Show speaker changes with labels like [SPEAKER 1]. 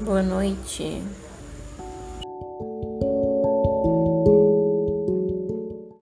[SPEAKER 1] Boa noite.